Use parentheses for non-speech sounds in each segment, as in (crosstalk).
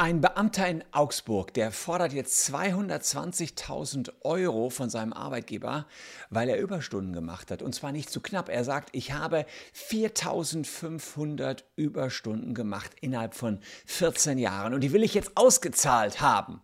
Ein Beamter in Augsburg, der fordert jetzt 220.000 Euro von seinem Arbeitgeber, weil er Überstunden gemacht hat. Und zwar nicht zu knapp. Er sagt, ich habe 4.500 Überstunden gemacht innerhalb von 14 Jahren und die will ich jetzt ausgezahlt haben.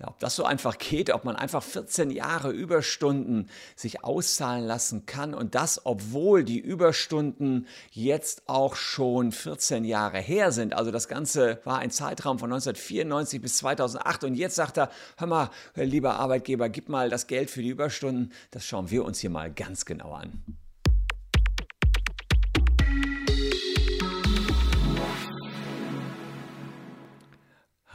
Ja, ob das so einfach geht, ob man einfach 14 Jahre Überstunden sich auszahlen lassen kann und das, obwohl die Überstunden jetzt auch schon 14 Jahre her sind. Also das Ganze war ein Zeitraum von 1994 bis 2008 und jetzt sagt er, hör mal, lieber Arbeitgeber, gib mal das Geld für die Überstunden. Das schauen wir uns hier mal ganz genau an.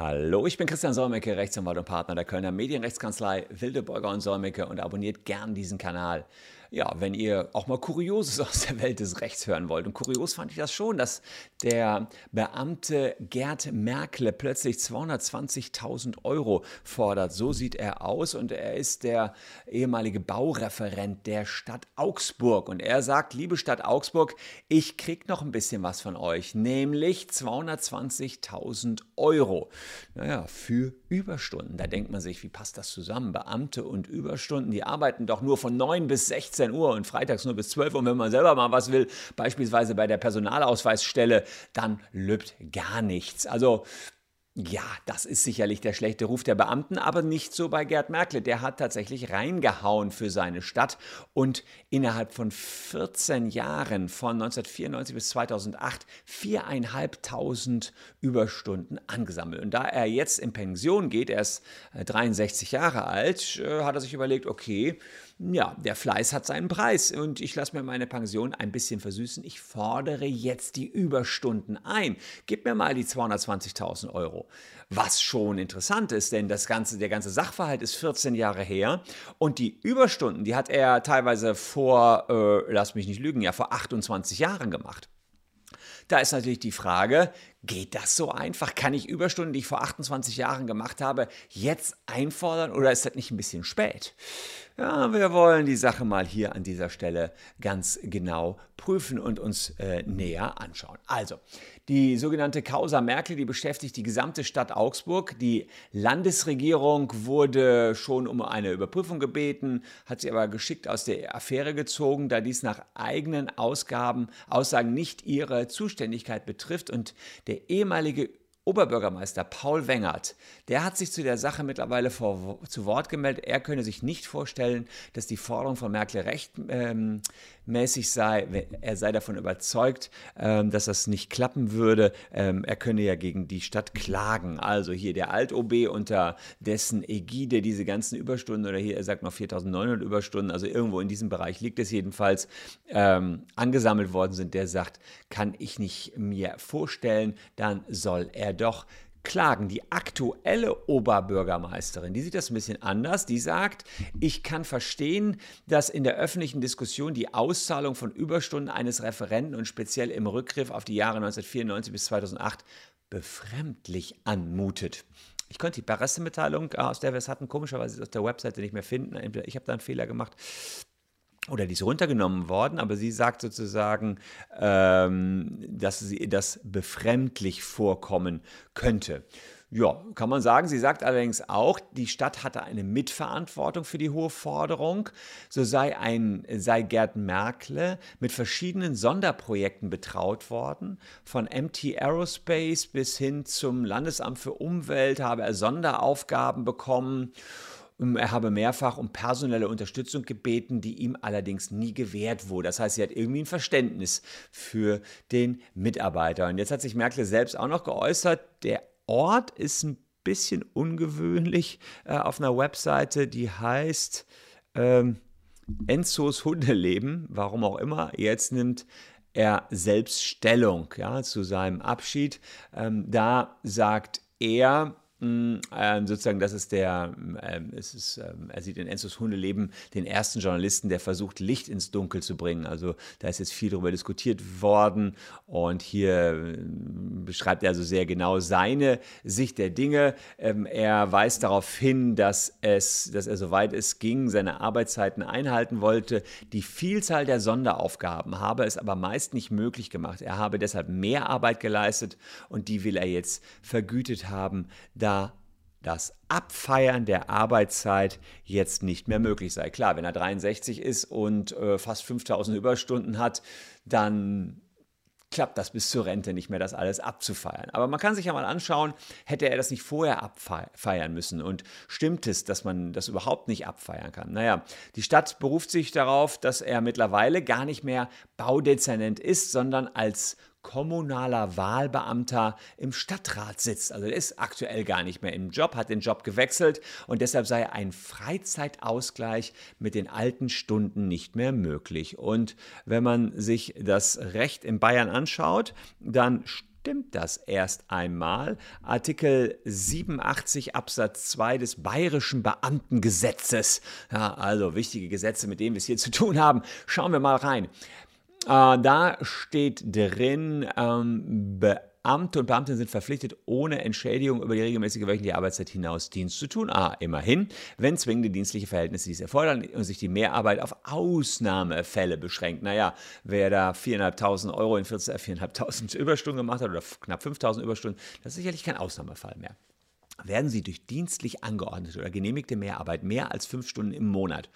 Hallo, ich bin Christian Solmecke, Rechtsanwalt und Partner der Kölner Medienrechtskanzlei Wildeborger und Solmecke und abonniert gern diesen Kanal ja, wenn ihr auch mal Kurioses (laughs) aus der Welt des Rechts hören wollt. Und kurios fand ich das schon, dass der Beamte Gerd Merkle plötzlich 220.000 Euro fordert. So sieht er aus und er ist der ehemalige Baureferent der Stadt Augsburg. Und er sagt, liebe Stadt Augsburg, ich krieg noch ein bisschen was von euch, nämlich 220.000 Euro. Naja, für Überstunden. Da denkt man sich, wie passt das zusammen? Beamte und Überstunden, die arbeiten doch nur von 9 bis 16 16 Uhr und freitags nur bis 12 Uhr. Und wenn man selber mal was will, beispielsweise bei der Personalausweisstelle, dann lübt gar nichts. Also ja, das ist sicherlich der schlechte Ruf der Beamten, aber nicht so bei Gerd Merkle. Der hat tatsächlich reingehauen für seine Stadt und innerhalb von 14 Jahren, von 1994 bis 2008, viereinhalbtausend Überstunden angesammelt. Und da er jetzt in Pension geht, er ist 63 äh, Jahre alt, äh, hat er sich überlegt, okay, ja, der Fleiß hat seinen Preis und ich lasse mir meine Pension ein bisschen versüßen. Ich fordere jetzt die Überstunden ein. Gib mir mal die 220.000 Euro. Was schon interessant ist, denn das ganze, der ganze Sachverhalt ist 14 Jahre her und die Überstunden, die hat er teilweise vor, äh, lass mich nicht lügen, ja vor 28 Jahren gemacht. Da ist natürlich die Frage, geht das so einfach? Kann ich Überstunden, die ich vor 28 Jahren gemacht habe, jetzt einfordern oder ist das nicht ein bisschen spät? Ja, wir wollen die Sache mal hier an dieser Stelle ganz genau prüfen und uns äh, näher anschauen. Also, die sogenannte Causa Merkel, die beschäftigt die gesamte Stadt Augsburg. Die Landesregierung wurde schon um eine Überprüfung gebeten, hat sie aber geschickt aus der Affäre gezogen, da dies nach eigenen Ausgaben, Aussagen nicht ihre Zuständigkeit betrifft und der ehemalige Oberbürgermeister Paul Wengert, der hat sich zu der Sache mittlerweile vor, zu Wort gemeldet. Er könne sich nicht vorstellen, dass die Forderung von Merkel rechtmäßig ähm, sei. Er sei davon überzeugt, ähm, dass das nicht klappen würde. Ähm, er könne ja gegen die Stadt klagen. Also hier der Alt-OB unter dessen Ägide diese ganzen Überstunden oder hier, er sagt noch 4900 Überstunden, also irgendwo in diesem Bereich liegt es jedenfalls, ähm, angesammelt worden sind, der sagt, kann ich nicht mir vorstellen, dann soll er doch klagen. Die aktuelle Oberbürgermeisterin, die sieht das ein bisschen anders. Die sagt, ich kann verstehen, dass in der öffentlichen Diskussion die Auszahlung von Überstunden eines Referenten und speziell im Rückgriff auf die Jahre 1994 bis 2008 befremdlich anmutet. Ich konnte die Pressemitteilung, aus der wir es hatten, komischerweise auf der Webseite nicht mehr finden. Ich habe da einen Fehler gemacht oder die ist runtergenommen worden, aber sie sagt sozusagen, ähm, dass sie das befremdlich vorkommen könnte. Ja, kann man sagen. Sie sagt allerdings auch, die Stadt hatte eine Mitverantwortung für die hohe Forderung. So sei, ein, sei Gerd Merkle mit verschiedenen Sonderprojekten betraut worden. Von MT Aerospace bis hin zum Landesamt für Umwelt habe er Sonderaufgaben bekommen. Er habe mehrfach um personelle Unterstützung gebeten, die ihm allerdings nie gewährt wurde. Das heißt, sie hat irgendwie ein Verständnis für den Mitarbeiter. Und jetzt hat sich Merkel selbst auch noch geäußert, der Ort ist ein bisschen ungewöhnlich äh, auf einer Webseite, die heißt ähm, Enzos Hundeleben, warum auch immer. Jetzt nimmt er selbst Stellung ja, zu seinem Abschied. Ähm, da sagt er, ähm, sozusagen, das ist der, ähm, es ist, ähm, er sieht in Enzos Hundeleben den ersten Journalisten, der versucht, Licht ins Dunkel zu bringen. Also da ist jetzt viel darüber diskutiert worden und hier äh, beschreibt er also sehr genau seine Sicht der Dinge. Ähm, er weist darauf hin, dass, es, dass er soweit es ging, seine Arbeitszeiten einhalten wollte. Die Vielzahl der Sonderaufgaben habe es aber meist nicht möglich gemacht. Er habe deshalb mehr Arbeit geleistet und die will er jetzt vergütet haben, da das Abfeiern der Arbeitszeit jetzt nicht mehr möglich sei. Klar, wenn er 63 ist und äh, fast 5000 Überstunden hat, dann klappt das bis zur Rente nicht mehr, das alles abzufeiern. Aber man kann sich ja mal anschauen, hätte er das nicht vorher abfeiern müssen und stimmt es, dass man das überhaupt nicht abfeiern kann? Naja, die Stadt beruft sich darauf, dass er mittlerweile gar nicht mehr Baudezernent ist, sondern als kommunaler Wahlbeamter im Stadtrat sitzt. Also er ist aktuell gar nicht mehr im Job, hat den Job gewechselt und deshalb sei ein Freizeitausgleich mit den alten Stunden nicht mehr möglich. Und wenn man sich das Recht in Bayern anschaut, dann stimmt das erst einmal. Artikel 87 Absatz 2 des Bayerischen Beamtengesetzes. Ja, also wichtige Gesetze, mit denen wir es hier zu tun haben. Schauen wir mal rein. Äh, da steht drin, ähm, Beamte und Beamtinnen sind verpflichtet, ohne Entschädigung über die regelmäßige wöchentliche Arbeitszeit hinaus Dienst zu tun. Ah, immerhin, wenn zwingende dienstliche Verhältnisse dies erfordern und sich die Mehrarbeit auf Ausnahmefälle beschränkt. Naja, wer da 4.500 Euro in 4.500 (laughs) Überstunden gemacht hat oder knapp 5.000 Überstunden, das ist sicherlich kein Ausnahmefall mehr werden Sie durch dienstlich angeordnete oder genehmigte Mehrarbeit mehr als fünf Stunden im Monat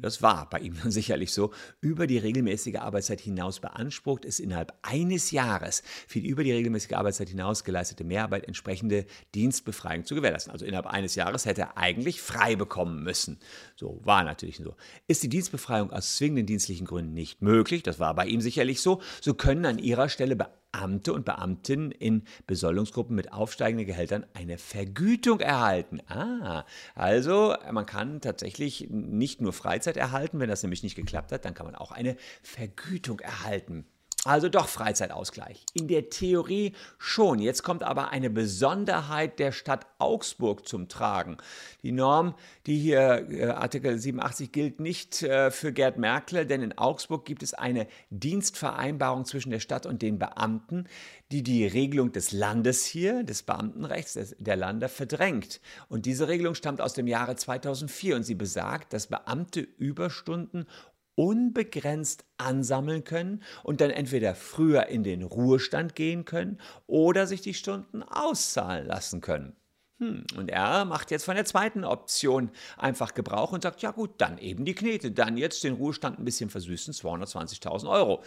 das war bei ihm dann (laughs) sicherlich so, über die regelmäßige Arbeitszeit hinaus beansprucht, ist innerhalb eines Jahres für die über die regelmäßige Arbeitszeit hinaus geleistete Mehrarbeit entsprechende Dienstbefreiung zu gewährleisten. Also innerhalb eines Jahres hätte er eigentlich frei bekommen müssen. So war natürlich so. Ist die Dienstbefreiung aus zwingenden dienstlichen Gründen nicht möglich, das war bei ihm sicherlich so, so können an ihrer Stelle Beamte und Beamtinnen in Besoldungsgruppen mit aufsteigenden Gehältern eine Vergütung erhalten. Ah, also man kann tatsächlich nicht nur Freizeit erhalten, wenn das nämlich nicht geklappt hat, dann kann man auch eine Vergütung erhalten. Also doch Freizeitausgleich. In der Theorie schon. Jetzt kommt aber eine Besonderheit der Stadt Augsburg zum Tragen. Die Norm, die hier äh, Artikel 87 gilt, nicht äh, für Gerd Merkle, denn in Augsburg gibt es eine Dienstvereinbarung zwischen der Stadt und den Beamten, die die Regelung des Landes hier, des Beamtenrechts des, der Lande, verdrängt. Und diese Regelung stammt aus dem Jahre 2004 und sie besagt, dass Beamte Überstunden unbegrenzt ansammeln können und dann entweder früher in den Ruhestand gehen können oder sich die Stunden auszahlen lassen können. Hm, und er macht jetzt von der zweiten Option einfach Gebrauch und sagt, ja gut, dann eben die Knete, dann jetzt den Ruhestand ein bisschen versüßen, 220.000 Euro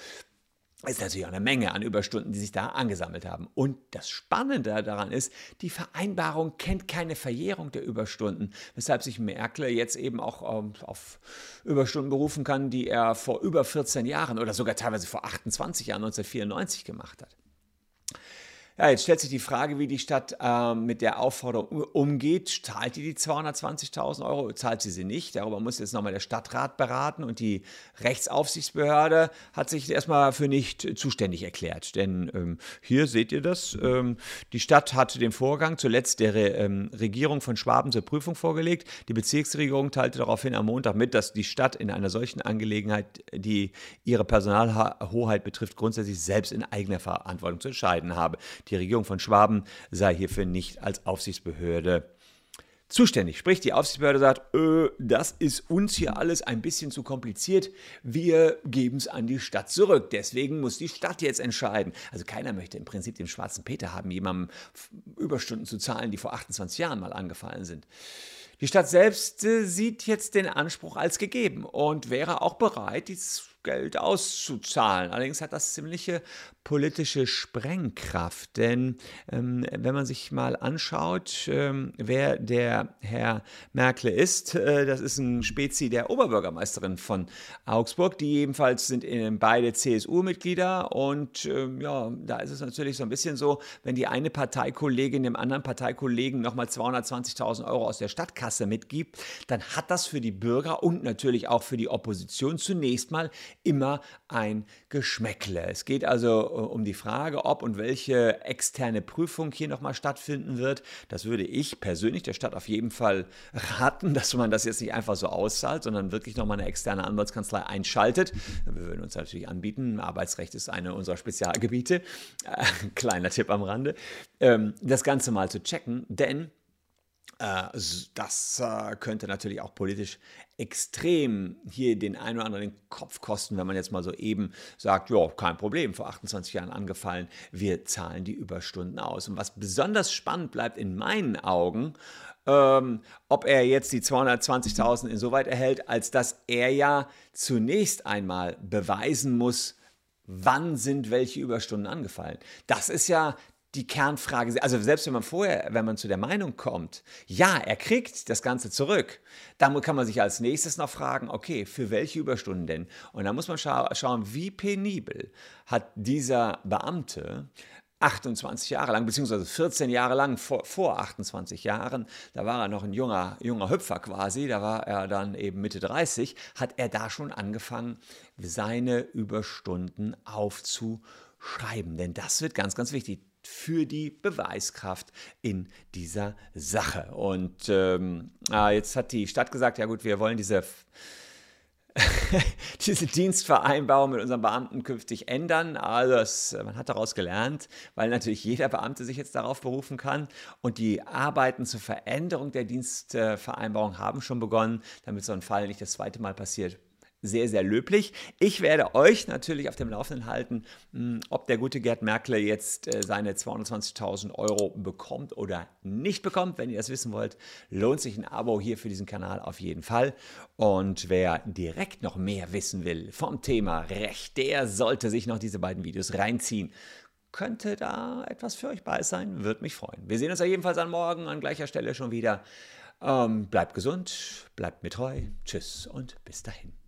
ist natürlich auch eine Menge an Überstunden, die sich da angesammelt haben. Und das Spannende daran ist, die Vereinbarung kennt keine Verjährung der Überstunden, weshalb sich Merkel jetzt eben auch ähm, auf Überstunden berufen kann, die er vor über 14 Jahren oder sogar teilweise vor 28 Jahren 1994 gemacht hat. Ja, jetzt stellt sich die Frage, wie die Stadt äh, mit der Aufforderung umgeht. Zahlt die die 220.000 Euro? Zahlt sie sie nicht? Darüber muss jetzt nochmal der Stadtrat beraten und die Rechtsaufsichtsbehörde hat sich erstmal für nicht zuständig erklärt. Denn ähm, hier seht ihr das. Ähm, die Stadt hatte den Vorgang zuletzt der Re ähm, Regierung von Schwaben zur Prüfung vorgelegt. Die Bezirksregierung teilte daraufhin am Montag mit, dass die Stadt in einer solchen Angelegenheit, die ihre Personalhoheit betrifft, grundsätzlich selbst in eigener Verantwortung zu entscheiden habe. Die Regierung von Schwaben sei hierfür nicht als Aufsichtsbehörde zuständig. Sprich, die Aufsichtsbehörde sagt, äh, das ist uns hier alles ein bisschen zu kompliziert, wir geben es an die Stadt zurück. Deswegen muss die Stadt jetzt entscheiden. Also keiner möchte im Prinzip den schwarzen Peter haben, jemandem Überstunden zu zahlen, die vor 28 Jahren mal angefallen sind. Die Stadt selbst äh, sieht jetzt den Anspruch als gegeben und wäre auch bereit, dieses Geld auszuzahlen. Allerdings hat das ziemliche politische Sprengkraft, denn ähm, wenn man sich mal anschaut, ähm, wer der Herr Merkel ist, äh, das ist ein Spezi der Oberbürgermeisterin von Augsburg, die ebenfalls sind in, beide CSU-Mitglieder und ähm, ja, da ist es natürlich so ein bisschen so, wenn die eine Parteikollegin dem anderen Parteikollegen nochmal 220.000 Euro aus der Stadtkasse mitgibt, dann hat das für die Bürger und natürlich auch für die Opposition zunächst mal immer ein Geschmäckle. Es geht also äh, um die Frage, ob und welche externe Prüfung hier nochmal stattfinden wird. Das würde ich persönlich der Stadt auf jeden Fall raten, (laughs) dass man das jetzt nicht einfach so auszahlt, sondern wirklich nochmal eine externe Anwaltskanzlei einschaltet. Wir würden uns natürlich anbieten. Arbeitsrecht ist eine unserer Spezialgebiete. (laughs) Kleiner Tipp am Rande. Ähm, das Ganze mal zu checken, denn das äh, könnte natürlich auch politisch extrem hier den einen oder anderen den Kopf kosten, wenn man jetzt mal so eben sagt, ja, kein Problem, vor 28 Jahren angefallen, wir zahlen die Überstunden aus. Und was besonders spannend bleibt in meinen Augen, ähm, ob er jetzt die 220.000 insoweit erhält, als dass er ja zunächst einmal beweisen muss, wann sind welche Überstunden angefallen. Das ist ja die Kernfrage, also selbst wenn man vorher, wenn man zu der Meinung kommt, ja, er kriegt das Ganze zurück, dann kann man sich als nächstes noch fragen, okay, für welche Überstunden denn? Und dann muss man scha schauen, wie penibel hat dieser Beamte 28 Jahre lang, beziehungsweise 14 Jahre lang, vor, vor 28 Jahren, da war er noch ein junger, junger Hüpfer quasi, da war er dann eben Mitte 30, hat er da schon angefangen, seine Überstunden aufzuschreiben. Denn das wird ganz, ganz wichtig für die Beweiskraft in dieser Sache. Und ähm, ah, jetzt hat die Stadt gesagt, ja gut, wir wollen diese (laughs) diese Dienstvereinbarung mit unseren Beamten künftig ändern. Also das, man hat daraus gelernt, weil natürlich jeder Beamte sich jetzt darauf berufen kann. Und die Arbeiten zur Veränderung der Dienstvereinbarung haben schon begonnen, damit so ein Fall nicht das zweite Mal passiert sehr, sehr löblich. Ich werde euch natürlich auf dem Laufenden halten, hm, ob der gute Gerd Merkle jetzt äh, seine 220.000 Euro bekommt oder nicht bekommt. Wenn ihr das wissen wollt, lohnt sich ein Abo hier für diesen Kanal auf jeden Fall. Und wer direkt noch mehr wissen will vom Thema Recht, der sollte sich noch diese beiden Videos reinziehen. Könnte da etwas für euch bei sein? Würde mich freuen. Wir sehen uns ja jedenfalls an morgen an gleicher Stelle schon wieder. Ähm, bleibt gesund, bleibt mir treu. Tschüss und bis dahin.